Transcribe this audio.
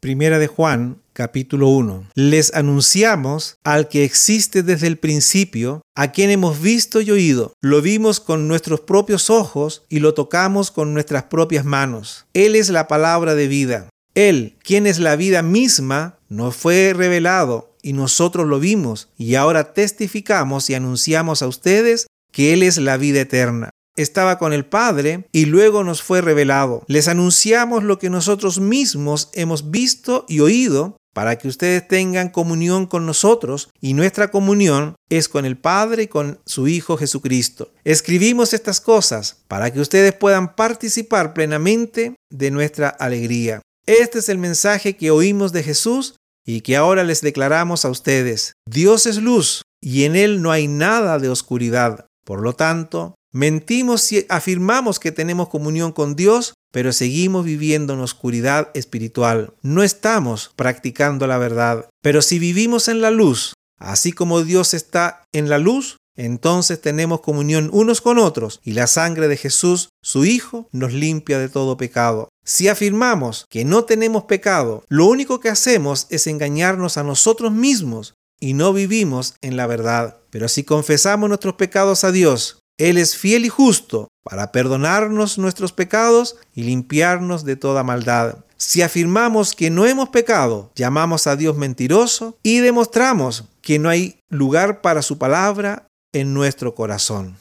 Primera de Juan, capítulo 1. Les anunciamos al que existe desde el principio, a quien hemos visto y oído. Lo vimos con nuestros propios ojos y lo tocamos con nuestras propias manos. Él es la palabra de vida. Él, quien es la vida misma, nos fue revelado y nosotros lo vimos y ahora testificamos y anunciamos a ustedes que Él es la vida eterna estaba con el Padre y luego nos fue revelado. Les anunciamos lo que nosotros mismos hemos visto y oído para que ustedes tengan comunión con nosotros y nuestra comunión es con el Padre y con su Hijo Jesucristo. Escribimos estas cosas para que ustedes puedan participar plenamente de nuestra alegría. Este es el mensaje que oímos de Jesús y que ahora les declaramos a ustedes. Dios es luz y en Él no hay nada de oscuridad. Por lo tanto, Mentimos si afirmamos que tenemos comunión con Dios, pero seguimos viviendo en oscuridad espiritual. No estamos practicando la verdad. Pero si vivimos en la luz, así como Dios está en la luz, entonces tenemos comunión unos con otros y la sangre de Jesús, su Hijo, nos limpia de todo pecado. Si afirmamos que no tenemos pecado, lo único que hacemos es engañarnos a nosotros mismos y no vivimos en la verdad. Pero si confesamos nuestros pecados a Dios, él es fiel y justo para perdonarnos nuestros pecados y limpiarnos de toda maldad. Si afirmamos que no hemos pecado, llamamos a Dios mentiroso y demostramos que no hay lugar para su palabra en nuestro corazón.